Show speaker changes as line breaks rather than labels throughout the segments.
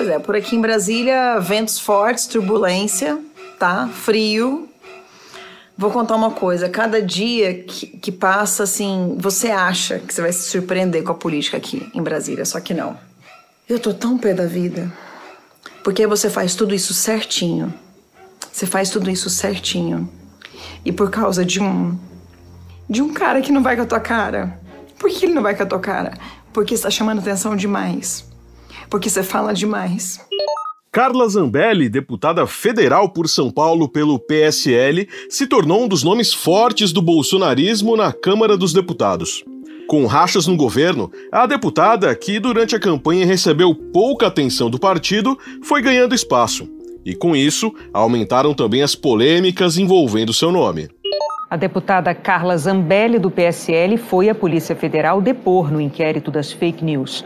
Pois é, por aqui em Brasília, ventos fortes, turbulência, tá? Frio. Vou contar uma coisa: cada dia que, que passa, assim, você acha que você vai se surpreender com a política aqui em Brasília, só que não. Eu tô tão pé da vida. Porque você faz tudo isso certinho. Você faz tudo isso certinho. E por causa de um. de um cara que não vai com a tua cara. Por que ele não vai com a tua cara? Porque está chamando atenção demais. Porque você fala demais.
Carla Zambelli, deputada federal por São Paulo pelo PSL, se tornou um dos nomes fortes do bolsonarismo na Câmara dos Deputados. Com rachas no governo, a deputada, que durante a campanha recebeu pouca atenção do partido, foi ganhando espaço. E com isso, aumentaram também as polêmicas envolvendo seu nome.
A deputada Carla Zambelli, do PSL, foi à Polícia Federal depor no inquérito das fake news.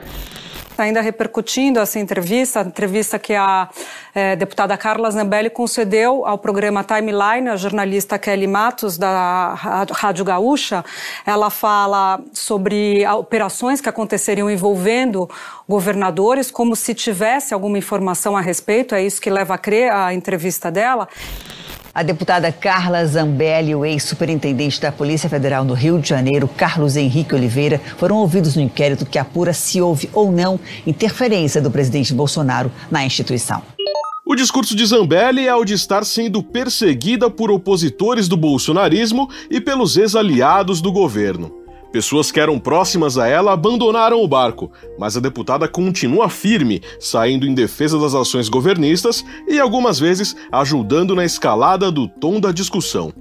Ainda repercutindo essa entrevista, a entrevista que a é, deputada Carla Zambelli concedeu ao programa Timeline, a jornalista Kelly Matos, da Rádio Gaúcha, ela fala sobre operações que aconteceriam envolvendo governadores, como se tivesse alguma informação a respeito, é isso que leva a crer a entrevista dela.
A deputada Carla Zambelli e o ex-superintendente da Polícia Federal no Rio de Janeiro, Carlos Henrique Oliveira, foram ouvidos no inquérito que apura se houve ou não interferência do presidente Bolsonaro na instituição.
O discurso de Zambelli é o de estar sendo perseguida por opositores do bolsonarismo e pelos ex-aliados do governo. Pessoas que eram próximas a ela abandonaram o barco, mas a deputada continua firme, saindo em defesa das ações governistas e algumas vezes ajudando na escalada do tom da discussão.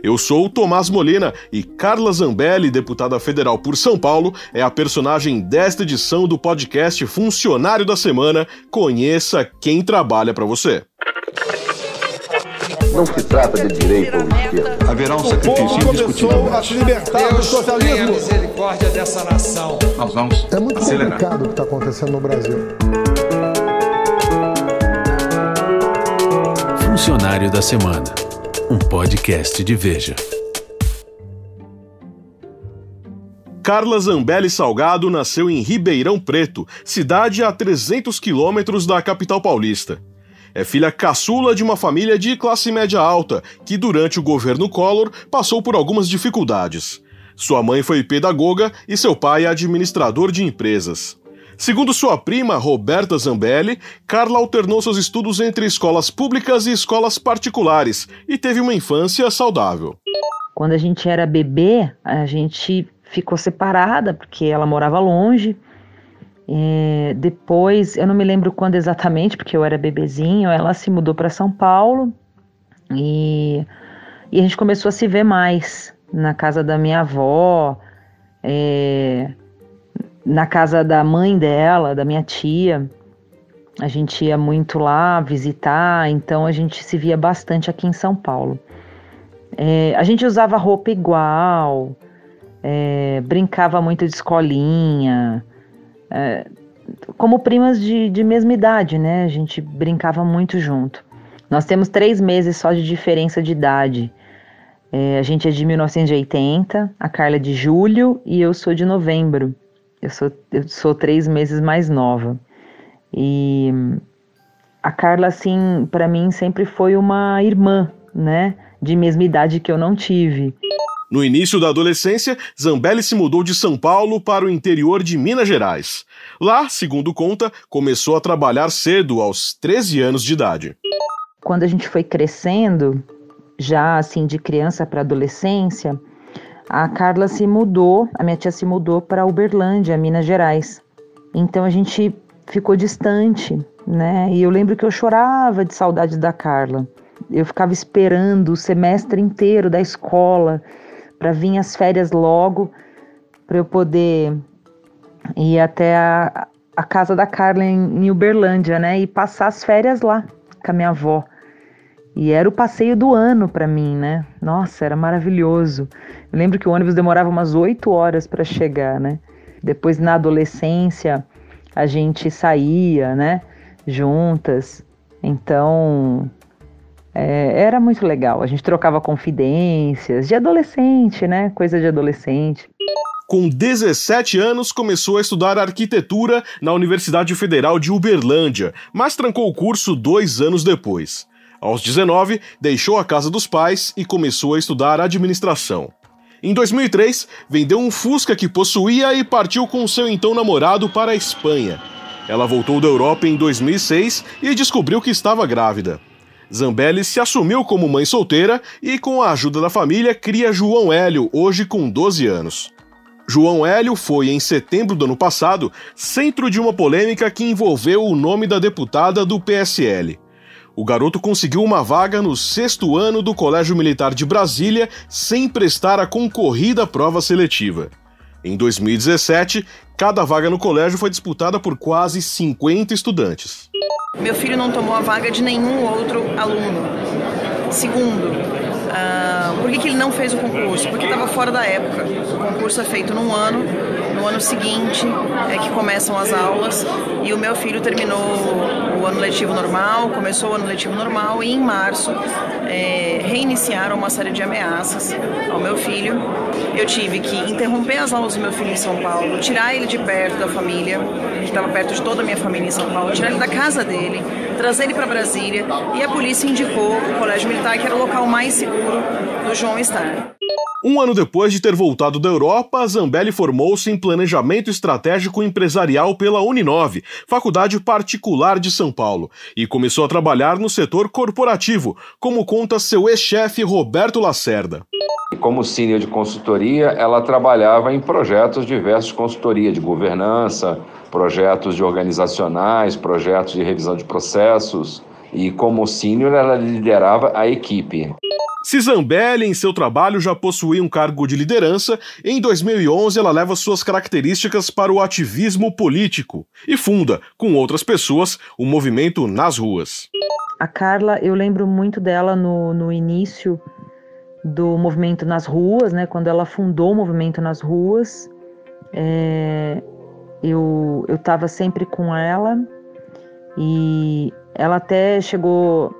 Eu sou o Tomás Molina e Carla Zambelli, deputada federal por São Paulo, é a personagem desta edição do podcast Funcionário da Semana. Conheça quem trabalha para você.
Não se trata de direita ou esquerda.
Haverá um sacrifício indiscutível.
a se libertar do socialismo.
a misericórdia dessa nação.
Nós vamos
É muito
acelerar.
complicado o que está acontecendo no Brasil.
Funcionário da Semana, um podcast de Veja.
Carla Zambelli Salgado nasceu em Ribeirão Preto, cidade a 300 quilômetros da capital paulista. É filha caçula de uma família de classe média alta, que durante o governo Collor passou por algumas dificuldades. Sua mãe foi pedagoga e seu pai administrador de empresas. Segundo sua prima, Roberta Zambelli, Carla alternou seus estudos entre escolas públicas e escolas particulares e teve uma infância saudável.
Quando a gente era bebê, a gente ficou separada porque ela morava longe. É, depois, eu não me lembro quando exatamente, porque eu era bebezinho, ela se mudou para São Paulo e, e a gente começou a se ver mais na casa da minha avó, é, na casa da mãe dela, da minha tia. A gente ia muito lá visitar, então a gente se via bastante aqui em São Paulo. É, a gente usava roupa igual, é, brincava muito de escolinha, é, como primas de, de mesma idade, né? A gente brincava muito junto. Nós temos três meses só de diferença de idade. É, a gente é de 1980, a Carla é de julho e eu sou de novembro. Eu sou, eu sou três meses mais nova. E a Carla, assim, para mim sempre foi uma irmã, né? De mesma idade que eu não tive.
No início da adolescência, Zambelli se mudou de São Paulo para o interior de Minas Gerais. Lá, segundo conta, começou a trabalhar cedo, aos 13 anos de idade.
Quando a gente foi crescendo, já assim de criança para adolescência, a Carla se mudou, a minha tia se mudou para Uberlândia, Minas Gerais. Então a gente ficou distante, né? E eu lembro que eu chorava de saudade da Carla. Eu ficava esperando o semestre inteiro da escola para vir as férias logo, para eu poder ir até a, a casa da Carla em, em Uberlândia, né? E passar as férias lá com a minha avó. E era o passeio do ano para mim, né? Nossa, era maravilhoso. Eu lembro que o ônibus demorava umas oito horas para chegar, né? Depois, na adolescência, a gente saía, né? Juntas. Então, é, era muito legal. A gente trocava confidências de adolescente, né? Coisa de adolescente.
Com 17 anos, começou a estudar arquitetura na Universidade Federal de Uberlândia, mas trancou o curso dois anos depois. Aos 19, deixou a casa dos pais e começou a estudar administração. Em 2003, vendeu um Fusca que possuía e partiu com seu então namorado para a Espanha. Ela voltou da Europa em 2006 e descobriu que estava grávida. Zambelli se assumiu como mãe solteira e, com a ajuda da família, cria João Hélio, hoje com 12 anos. João Hélio foi, em setembro do ano passado, centro de uma polêmica que envolveu o nome da deputada do PSL. O garoto conseguiu uma vaga no sexto ano do Colégio Militar de Brasília sem prestar a concorrida prova seletiva. Em 2017, cada vaga no colégio foi disputada por quase 50 estudantes.
Meu filho não tomou a vaga de nenhum outro aluno. Segundo, uh, por que, que ele não fez o concurso? Porque estava fora da época. O concurso é feito num ano, no ano seguinte é que começam as aulas e o meu filho terminou o ano letivo normal, começou o ano letivo normal e em março é, reiniciaram uma série de ameaças ao meu filho. Eu tive que interromper as aulas do meu filho em São Paulo, tirar ele de perto da família, que estava perto de toda a minha família em São Paulo, tirar ele da casa dele, trazer ele para Brasília e a polícia indicou o Colégio Militar que era o local mais seguro do João estar.
Um ano depois de ter voltado da Europa, Zambelli formou-se em Planejamento Estratégico Empresarial pela Uninove, faculdade particular de São Paulo, e começou a trabalhar no setor corporativo, como conta seu ex-chefe Roberto Lacerda.
Como senior de consultoria, ela trabalhava em projetos diversos de consultoria, de governança, projetos de organizacionais, projetos de revisão de processos, e como senior ela liderava a equipe.
Se Zambelli, em seu trabalho, já possuía um cargo de liderança, em 2011 ela leva suas características para o ativismo político e funda, com outras pessoas, o movimento Nas Ruas.
A Carla, eu lembro muito dela no, no início do movimento Nas Ruas, né, quando ela fundou o movimento Nas Ruas. É, eu estava sempre com ela e ela até chegou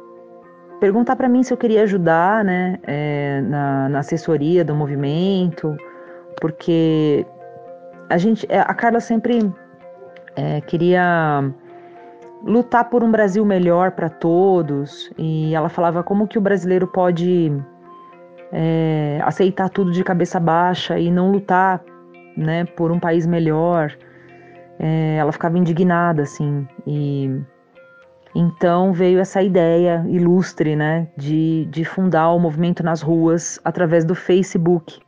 perguntar para mim se eu queria ajudar, né, é, na, na, assessoria do movimento, porque a gente, é, a Carla sempre é, queria lutar por um Brasil melhor para todos e ela falava como que o brasileiro pode é, aceitar tudo de cabeça baixa e não lutar, né, por um país melhor. É, ela ficava indignada assim e então veio essa ideia ilustre, né, de, de fundar o movimento nas ruas através do Facebook.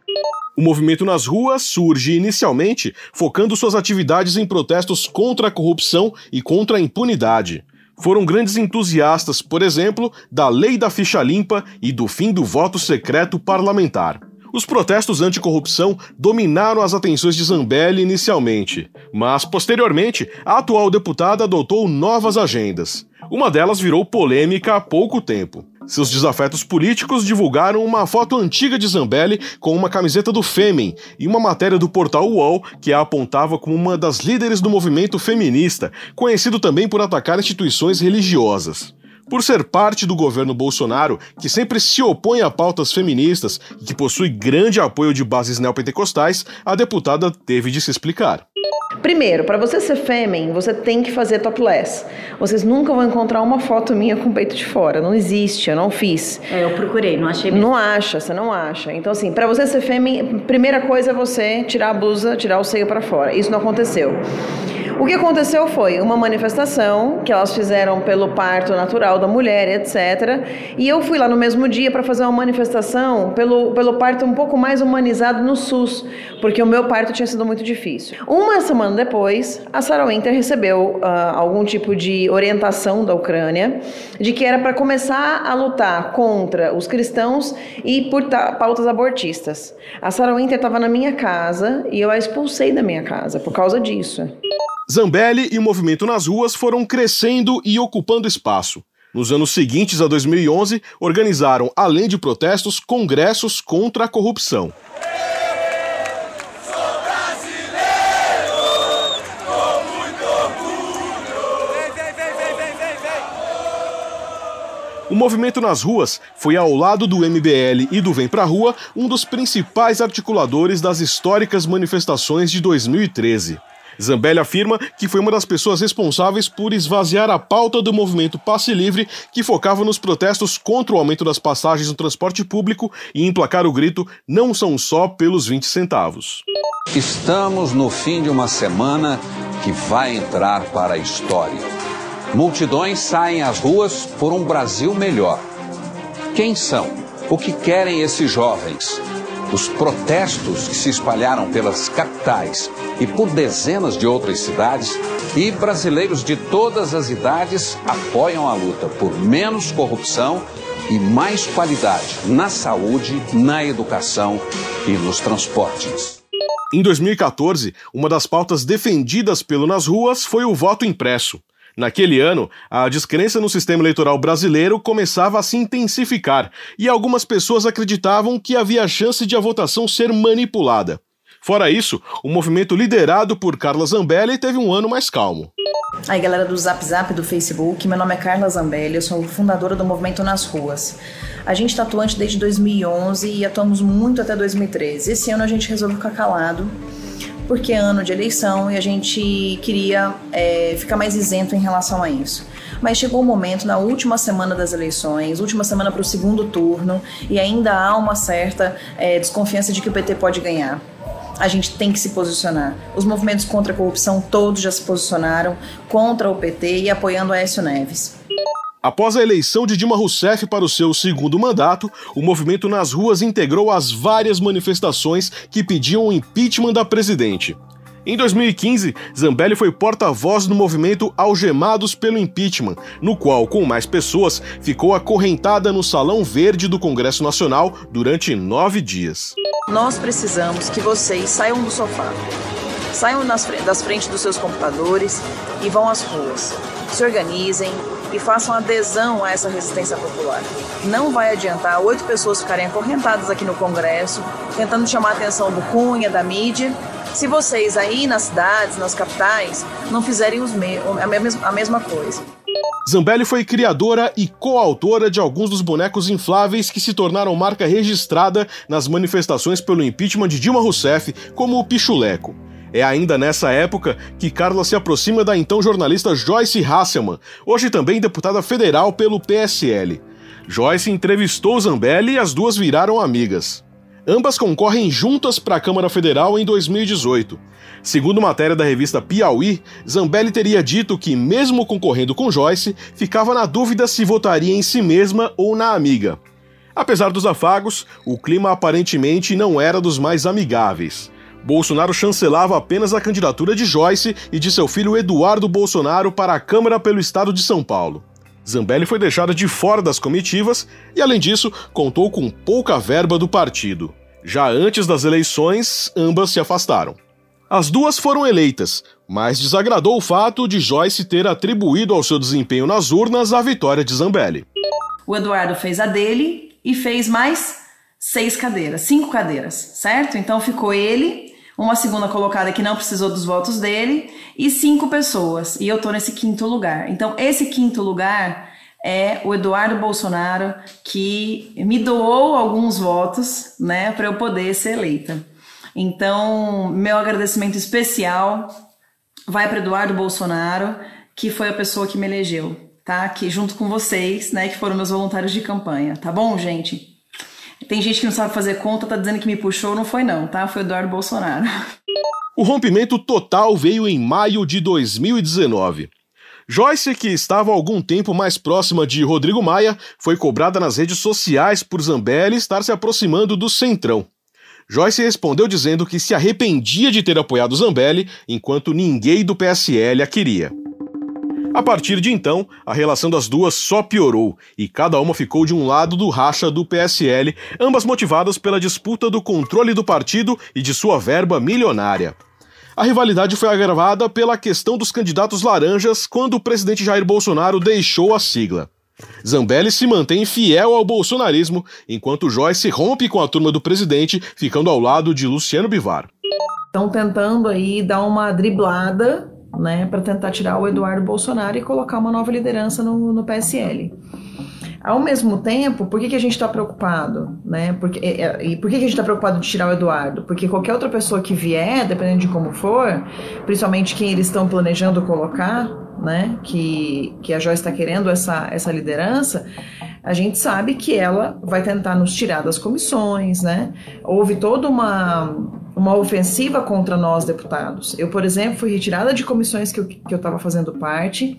O movimento nas ruas surge inicialmente focando suas atividades em protestos contra a corrupção e contra a impunidade. Foram grandes entusiastas, por exemplo, da lei da ficha limpa e do fim do voto secreto parlamentar. Os protestos anticorrupção dominaram as atenções de Zambelli inicialmente, mas posteriormente a atual deputada adotou novas agendas. Uma delas virou polêmica há pouco tempo. Seus desafetos políticos divulgaram uma foto antiga de Zambelli com uma camiseta do Fêmen e uma matéria do portal UOL que a apontava como uma das líderes do movimento feminista, conhecido também por atacar instituições religiosas. Por ser parte do governo Bolsonaro, que sempre se opõe a pautas feministas e que possui grande apoio de bases neopentecostais, a deputada teve de se explicar.
Primeiro, para você ser fêmea, você tem que fazer topless. Vocês nunca vão encontrar uma foto minha com o peito de fora. Não existe, eu não fiz.
É, eu procurei, não achei mesmo.
Não acha, você não acha. Então, assim, para você ser fêmea, primeira coisa é você tirar a blusa, tirar o seio para fora. Isso não aconteceu. O que aconteceu foi uma manifestação que elas fizeram pelo parto natural da mulher, etc. E eu fui lá no mesmo dia para fazer uma manifestação pelo, pelo parto um pouco mais humanizado no SUS, porque o meu parto tinha sido muito difícil. Uma semana depois, a Sarah Winter recebeu uh, algum tipo de orientação da Ucrânia de que era para começar a lutar contra os cristãos e por pautas abortistas. A Sarah Winter estava na minha casa e eu a expulsei da minha casa por causa disso.
Zambelli e o movimento nas ruas foram crescendo e ocupando espaço. Nos anos seguintes a 2011, organizaram, além de protestos, congressos contra a corrupção. O movimento nas ruas foi, ao lado do MBL e do Vem Pra Rua, um dos principais articuladores das históricas manifestações de 2013. Zambelli afirma que foi uma das pessoas responsáveis por esvaziar a pauta do movimento Passe Livre, que focava nos protestos contra o aumento das passagens no transporte público e emplacar o grito não são só pelos 20 centavos.
Estamos no fim de uma semana que vai entrar para a história. Multidões saem às ruas por um Brasil melhor. Quem são? O que querem esses jovens? Os protestos que se espalharam pelas capitais e por dezenas de outras cidades, e brasileiros de todas as idades apoiam a luta por menos corrupção e mais qualidade na saúde, na educação e nos transportes.
Em 2014, uma das pautas defendidas pelo Nas Ruas foi o voto impresso. Naquele ano, a descrença no sistema eleitoral brasileiro começava a se intensificar e algumas pessoas acreditavam que havia chance de a votação ser manipulada. Fora isso, o movimento liderado por Carla Zambelli teve um ano mais calmo.
Aí, galera do Zap Zap do Facebook, meu nome é Carla Zambelli, eu sou fundadora do Movimento Nas Ruas. A gente está atuante desde 2011 e atuamos muito até 2013. Esse ano a gente resolveu ficar calado porque é ano de eleição e a gente queria é, ficar mais isento em relação a isso. Mas chegou o um momento, na última semana das eleições, última semana para o segundo turno, e ainda há uma certa é, desconfiança de que o PT pode ganhar. A gente tem que se posicionar. Os movimentos contra a corrupção todos já se posicionaram contra o PT e apoiando Aécio Neves.
Após a eleição de Dilma Rousseff para o seu segundo mandato, o movimento nas ruas integrou as várias manifestações que pediam o impeachment da presidente. Em 2015, Zambelli foi porta-voz do movimento Algemados pelo Impeachment, no qual, com mais pessoas, ficou acorrentada no Salão Verde do Congresso Nacional durante nove dias.
Nós precisamos que vocês saiam do sofá, saiam das frentes dos seus computadores e vão às ruas. Se organizem, e façam adesão a essa resistência popular. Não vai adiantar oito pessoas ficarem acorrentadas aqui no Congresso, tentando chamar a atenção do Cunha, da mídia, se vocês aí nas cidades, nas capitais, não fizerem me a, mesma, a mesma coisa.
Zambelli foi criadora e coautora de alguns dos bonecos infláveis que se tornaram marca registrada nas manifestações pelo impeachment de Dilma Rousseff, como o Pichuleco. É ainda nessa época que Carla se aproxima da então jornalista Joyce Hasselman, hoje também deputada federal pelo PSL. Joyce entrevistou Zambelli e as duas viraram amigas. Ambas concorrem juntas para a Câmara Federal em 2018. Segundo matéria da revista Piauí, Zambelli teria dito que, mesmo concorrendo com Joyce, ficava na dúvida se votaria em si mesma ou na amiga. Apesar dos afagos, o clima aparentemente não era dos mais amigáveis. Bolsonaro chancelava apenas a candidatura de Joyce e de seu filho Eduardo Bolsonaro para a Câmara pelo estado de São Paulo. Zambelli foi deixada de fora das comitivas e, além disso, contou com pouca verba do partido. Já antes das eleições, ambas se afastaram. As duas foram eleitas, mas desagradou o fato de Joyce ter atribuído ao seu desempenho nas urnas a vitória de Zambelli.
O Eduardo fez a dele e fez mais seis cadeiras, cinco cadeiras, certo? Então ficou ele uma segunda colocada que não precisou dos votos dele e cinco pessoas. E eu tô nesse quinto lugar. Então, esse quinto lugar é o Eduardo Bolsonaro que me doou alguns votos, né, para eu poder ser eleita. Então, meu agradecimento especial vai para Eduardo Bolsonaro, que foi a pessoa que me elegeu, tá? Que junto com vocês, né, que foram meus voluntários de campanha, tá bom, gente? Tem gente que não sabe fazer conta, tá dizendo que me puxou, não foi não, tá? Foi Eduardo Bolsonaro.
O rompimento total veio em maio de 2019. Joyce, que estava algum tempo mais próxima de Rodrigo Maia, foi cobrada nas redes sociais por Zambelli estar se aproximando do Centrão. Joyce respondeu dizendo que se arrependia de ter apoiado Zambelli, enquanto ninguém do PSL a queria. A partir de então, a relação das duas só piorou e cada uma ficou de um lado do racha do PSL, ambas motivadas pela disputa do controle do partido e de sua verba milionária. A rivalidade foi agravada pela questão dos candidatos laranjas quando o presidente Jair Bolsonaro deixou a sigla. Zambelli se mantém fiel ao bolsonarismo, enquanto Joyce rompe com a turma do presidente, ficando ao lado de Luciano Bivar.
Estão tentando aí dar uma driblada né, para tentar tirar o Eduardo Bolsonaro e colocar uma nova liderança no, no PSL. Ao mesmo tempo, por que, que a gente está preocupado? Né? Porque, e por que, que a gente está preocupado de tirar o Eduardo? Porque qualquer outra pessoa que vier, dependendo de como for, principalmente quem eles estão planejando colocar, né? que, que a Joyce está querendo essa, essa liderança, a gente sabe que ela vai tentar nos tirar das comissões, né? Houve toda uma, uma ofensiva contra nós, deputados. Eu, por exemplo, fui retirada de comissões que eu estava fazendo parte.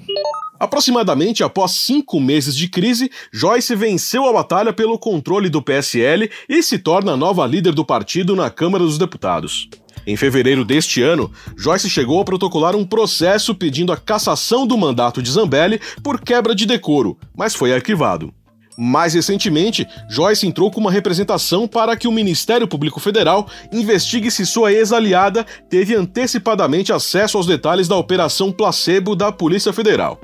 Aproximadamente após cinco meses de crise, Joyce venceu a batalha pelo controle do PSL e se torna a nova líder do partido na Câmara dos Deputados. Em fevereiro deste ano, Joyce chegou a protocolar um processo pedindo a cassação do mandato de Zambelli por quebra de decoro, mas foi arquivado. Mais recentemente, Joyce entrou com uma representação para que o Ministério Público Federal investigue se sua ex-aliada teve antecipadamente acesso aos detalhes da Operação Placebo da Polícia Federal.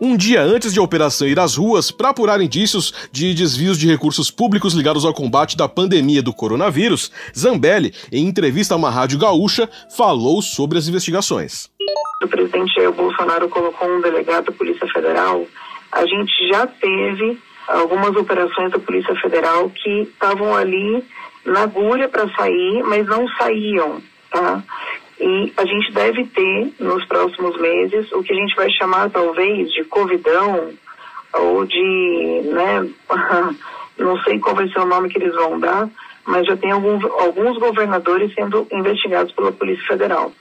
Um dia antes de a operação ir às ruas para apurar indícios de desvios de recursos públicos ligados ao combate da pandemia do coronavírus, Zambelli, em entrevista a uma rádio gaúcha, falou sobre as investigações.
O presidente Jair Bolsonaro colocou um delegado da Polícia Federal. A gente já teve algumas operações da Polícia Federal que estavam ali na agulha para sair, mas não saíam, tá? E a gente deve ter nos próximos meses o que a gente vai chamar talvez de covidão ou de, né, não sei qual vai ser o nome que eles vão dar, mas já tem alguns, alguns governadores sendo investigados pela Polícia Federal.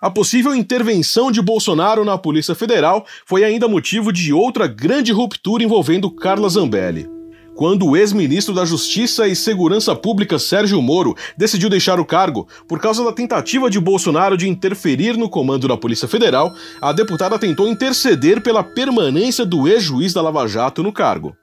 A possível intervenção de Bolsonaro na Polícia Federal foi ainda motivo de outra grande ruptura envolvendo Carla Zambelli quando o ex-ministro da Justiça e Segurança Pública Sérgio Moro decidiu deixar o cargo por causa da tentativa de Bolsonaro de interferir no comando da Polícia Federal, a deputada tentou interceder pela permanência do ex-juiz da Lava Jato no cargo.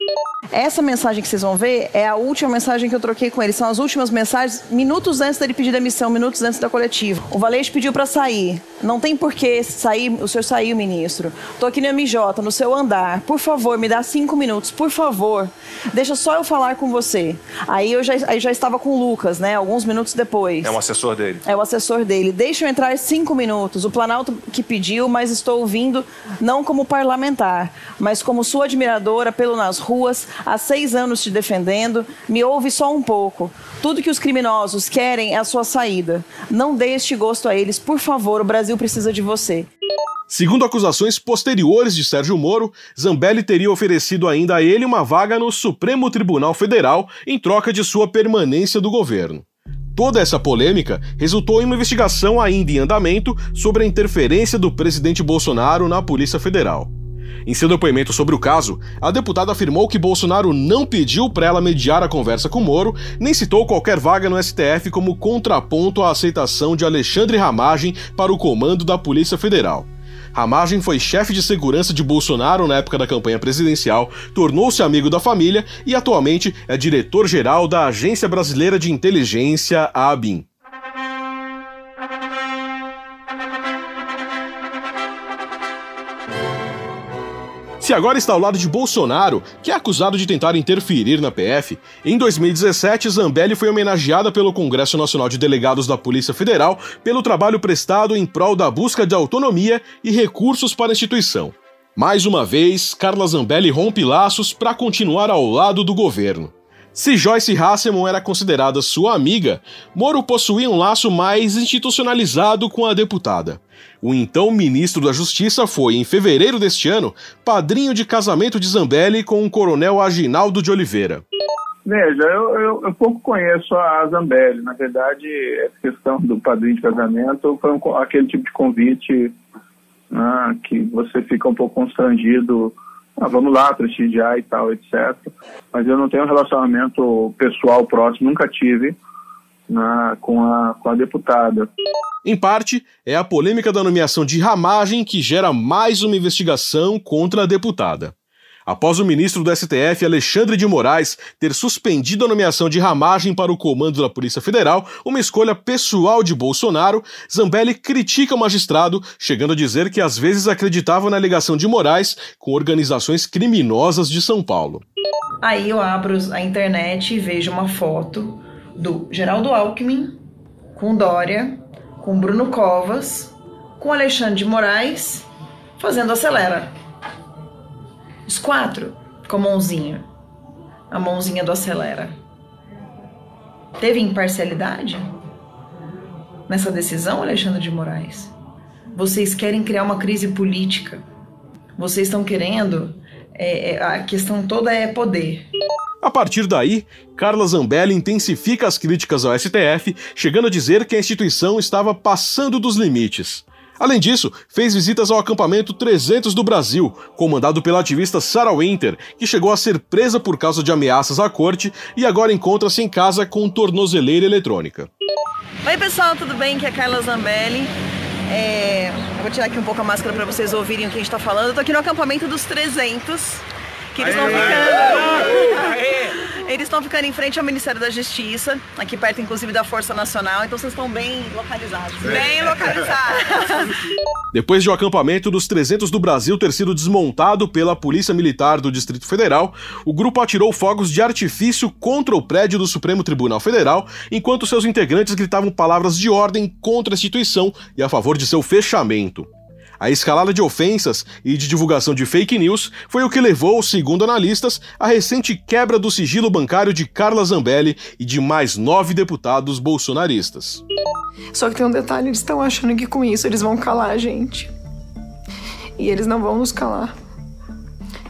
Essa mensagem que vocês vão ver é a última mensagem que eu troquei com ele. São as últimas mensagens, minutos antes dele pedir demissão, minutos antes da coletiva. O Valete pediu para sair. Não tem porquê sair, o senhor saiu, ministro. Tô aqui no MJ, no seu andar. Por favor, me dá cinco minutos, por favor. Deixa só eu falar com você. Aí eu já, aí já estava com o Lucas, né? Alguns minutos depois.
É um assessor dele.
É o assessor dele. Deixa eu entrar cinco minutos. O Planalto que pediu, mas estou ouvindo não como parlamentar, mas como sua admiradora pelo nas ruas há seis anos te defendendo, me ouve só um pouco. Tudo que os criminosos querem é a sua saída. Não dê este gosto a eles, por favor, o Brasil precisa de você.
Segundo acusações posteriores de Sérgio Moro, Zambelli teria oferecido ainda a ele uma vaga no Supremo Tribunal Federal em troca de sua permanência do governo. Toda essa polêmica resultou em uma investigação ainda em andamento sobre a interferência do presidente Bolsonaro na Polícia Federal. Em seu depoimento sobre o caso, a deputada afirmou que Bolsonaro não pediu para ela mediar a conversa com Moro, nem citou qualquer vaga no STF como contraponto à aceitação de Alexandre Ramagem para o comando da Polícia Federal. Ramagem foi chefe de segurança de Bolsonaro na época da campanha presidencial, tornou-se amigo da família e atualmente é diretor-geral da Agência Brasileira de Inteligência, ABIN. Se agora está ao lado de Bolsonaro, que é acusado de tentar interferir na PF, em 2017 Zambelli foi homenageada pelo Congresso Nacional de Delegados da Polícia Federal pelo trabalho prestado em prol da busca de autonomia e recursos para a instituição. Mais uma vez, Carla Zambelli rompe laços para continuar ao lado do governo. Se Joyce Hasselman era considerada sua amiga, Moro possuía um laço mais institucionalizado com a deputada. O então ministro da Justiça foi, em fevereiro deste ano, padrinho de casamento de Zambelli com o coronel Aginaldo de Oliveira.
Veja, eu, eu, eu, pouco conheço a Zambelli. Na verdade, essa questão do padrinho de casamento foi um, aquele tipo de convite né, que você fica um pouco constrangido ah, vamos lá, prestigiar e tal, etc. Mas eu não tenho um relacionamento pessoal próximo, nunca tive na, com, a, com a deputada.
Em parte, é a polêmica da nomeação de Ramagem que gera mais uma investigação contra a deputada. Após o ministro do STF, Alexandre de Moraes, ter suspendido a nomeação de Ramagem para o comando da Polícia Federal, uma escolha pessoal de Bolsonaro, Zambelli critica o magistrado, chegando a dizer que às vezes acreditava na ligação de Moraes com organizações criminosas de São Paulo.
Aí eu abro a internet e vejo uma foto do Geraldo Alckmin com Dória, com Bruno Covas, com Alexandre de Moraes, fazendo acelera. Os quatro com mãozinha. a mãozinha do acelera? Teve imparcialidade nessa decisão, Alexandre de Moraes? Vocês querem criar uma crise política. Vocês estão querendo. É, é, a questão toda é poder.
A partir daí, Carla Zambelli intensifica as críticas ao STF, chegando a dizer que a instituição estava passando dos limites. Além disso, fez visitas ao acampamento 300 do Brasil, comandado pela ativista Sarah Winter, que chegou a ser presa por causa de ameaças à corte e agora encontra-se em casa com tornozeleira eletrônica.
Oi pessoal, tudo bem? Aqui é a Carla Zambelli. É... Eu vou tirar aqui um pouco a máscara para vocês ouvirem o que a gente está falando. Eu tô aqui no acampamento dos 300, que eles estão ficando... Eles estão ficando em frente ao Ministério da Justiça, aqui perto inclusive da Força Nacional, então vocês estão bem localizados. Bem localizados.
Depois de o acampamento dos 300 do Brasil ter sido desmontado pela Polícia Militar do Distrito Federal, o grupo atirou fogos de artifício contra o prédio do Supremo Tribunal Federal, enquanto seus integrantes gritavam palavras de ordem contra a instituição e a favor de seu fechamento. A escalada de ofensas e de divulgação de fake news foi o que levou, segundo analistas, à recente quebra do sigilo bancário de Carla Zambelli e de mais nove deputados bolsonaristas.
Só que tem um detalhe: eles estão achando que com isso eles vão calar a gente. E eles não vão nos calar.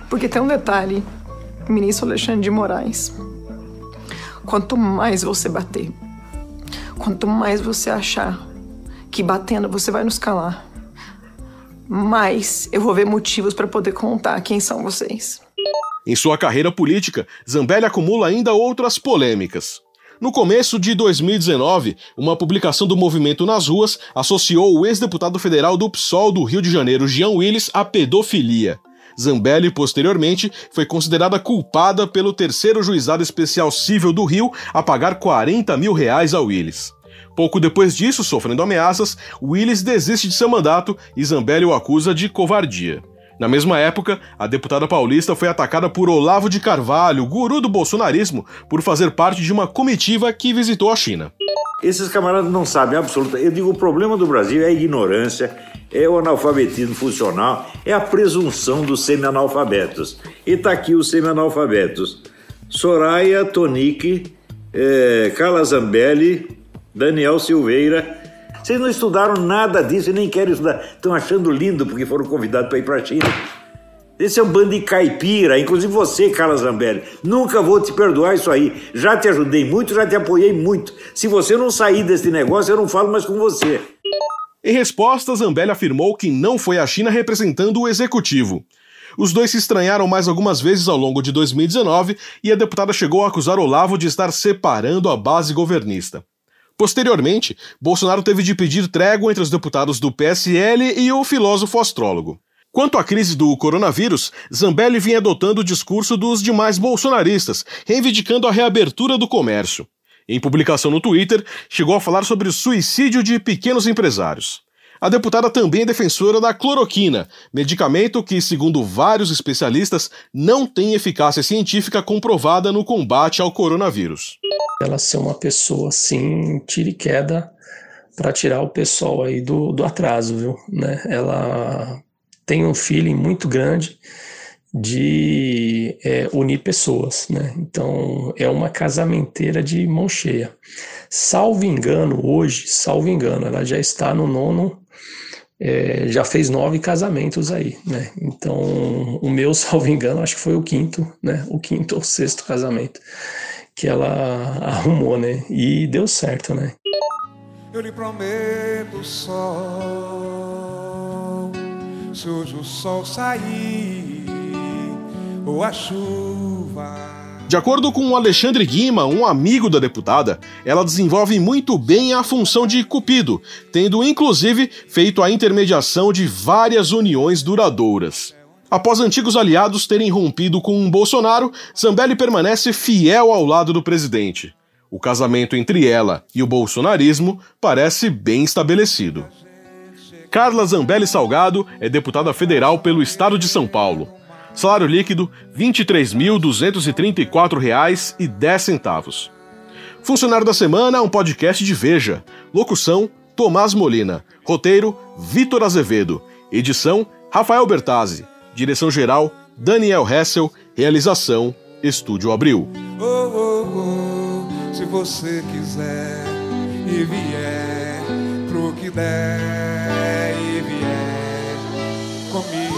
Porque tem um detalhe, ministro Alexandre de Moraes. Quanto mais você bater, quanto mais você achar que batendo você vai nos calar, mais eu vou ver motivos para poder contar quem são vocês.
Em sua carreira política, Zambelli acumula ainda outras polêmicas. No começo de 2019, uma publicação do Movimento nas Ruas associou o ex-deputado federal do PSOL do Rio de Janeiro, Jean Willis, à pedofilia. Zambelli, posteriormente, foi considerada culpada pelo terceiro juizado especial civil do Rio a pagar 40 mil reais a Willis. Pouco depois disso, sofrendo ameaças, Willis desiste de seu mandato e Zambelli o acusa de covardia. Na mesma época, a deputada paulista foi atacada por Olavo de Carvalho, guru do bolsonarismo, por fazer parte de uma comitiva que visitou a China.
Esses camaradas não sabem absolutamente. Eu digo, o problema do Brasil é a ignorância, é o analfabetismo funcional, é a presunção dos semi-analfabetos. E está aqui os semi-analfabetos. Soraya Tonique, é, Carla Zambelli, Daniel Silveira. Vocês não estudaram nada disso e nem querem estudar. Estão achando lindo porque foram convidados para ir para a China. Esse é um bando de caipira, inclusive você, Carla Zambelli. Nunca vou te perdoar isso aí. Já te ajudei muito, já te apoiei muito. Se você não sair desse negócio, eu não falo mais com você.
Em resposta, Zambelli afirmou que não foi a China representando o executivo. Os dois se estranharam mais algumas vezes ao longo de 2019 e a deputada chegou a acusar Olavo de estar separando a base governista. Posteriormente, Bolsonaro teve de pedir trégua entre os deputados do PSL e o filósofo astrólogo. Quanto à crise do coronavírus, Zambelli vinha adotando o discurso dos demais bolsonaristas, reivindicando a reabertura do comércio. Em publicação no Twitter, chegou a falar sobre o suicídio de pequenos empresários. A deputada também é defensora da cloroquina, medicamento que, segundo vários especialistas, não tem eficácia científica comprovada no combate ao coronavírus.
Ela ser uma pessoa assim, tira e queda para tirar o pessoal aí do, do atraso, viu? Né? Ela tem um feeling muito grande de é, unir pessoas, né? Então é uma casamenteira de mão cheia. Salvo engano, hoje, salvo engano, ela já está no nono é, já fez nove casamentos aí, né? Então, o meu, salvo engano, acho que foi o quinto, né? O quinto ou sexto casamento que ela arrumou, né? E deu certo, né?
Eu lhe prometo sol, se hoje o sol sair ou a chuva
de acordo com Alexandre Guima, um amigo da deputada, ela desenvolve muito bem a função de cupido, tendo inclusive feito a intermediação de várias uniões duradouras. Após antigos aliados terem rompido com Bolsonaro, Zambelli permanece fiel ao lado do presidente. O casamento entre ela e o bolsonarismo parece bem estabelecido. Carla Zambelli Salgado é deputada federal pelo estado de São Paulo. Salário líquido R$ 23.234,10. Funcionário da Semana é um podcast de Veja. Locução: Tomás Molina. Roteiro: Vitor Azevedo. Edição: Rafael Bertazzi. Direção-geral: Daniel Hessel. Realização: Estúdio Abril.
Oh, oh, oh, se você quiser e vier pro que der e vier comigo.